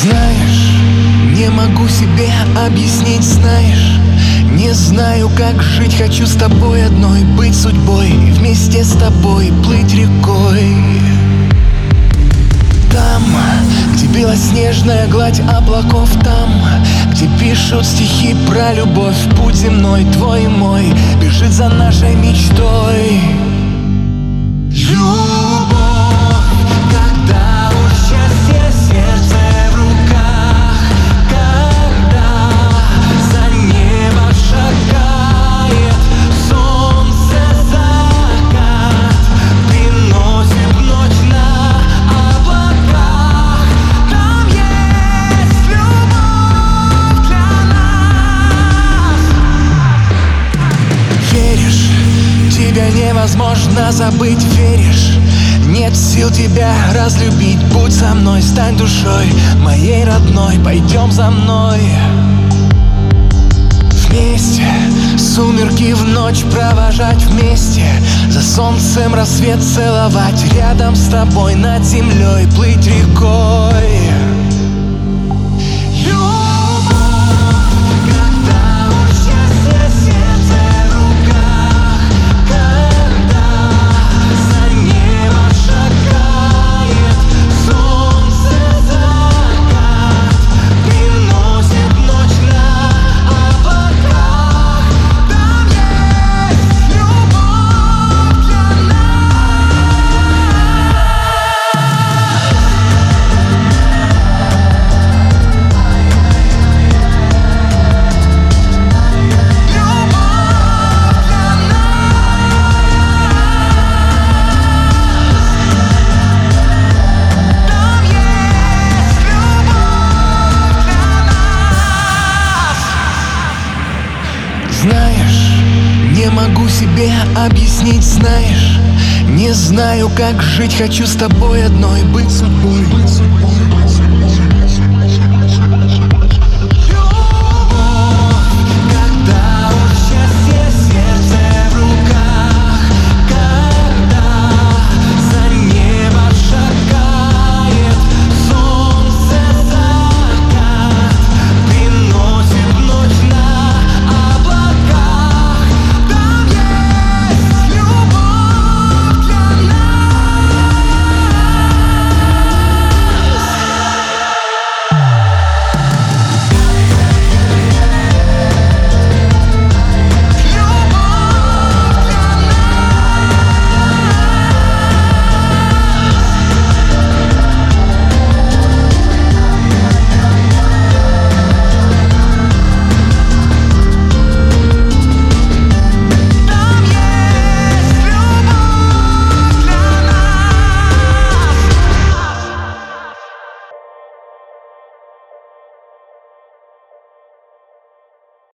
Знаешь, не могу себе объяснить, знаешь. Не знаю, как жить, хочу с тобой одной Быть судьбой, вместе с тобой плыть рекой. Там, где белоснежная гладь облаков Там, где пишут стихи про любовь. Путь земной, твой и мой, бежит за нашей мечтой невозможно забыть, веришь? Нет сил тебя разлюбить. Будь со мной, стань душой моей родной. Пойдем за мной. Вместе Сумерки в ночь провожать вместе. За солнцем рассвет целовать. Рядом с тобой над землей плыть рекой могу себе объяснить, знаешь Не знаю, как жить, хочу с тобой одной быть судьбой.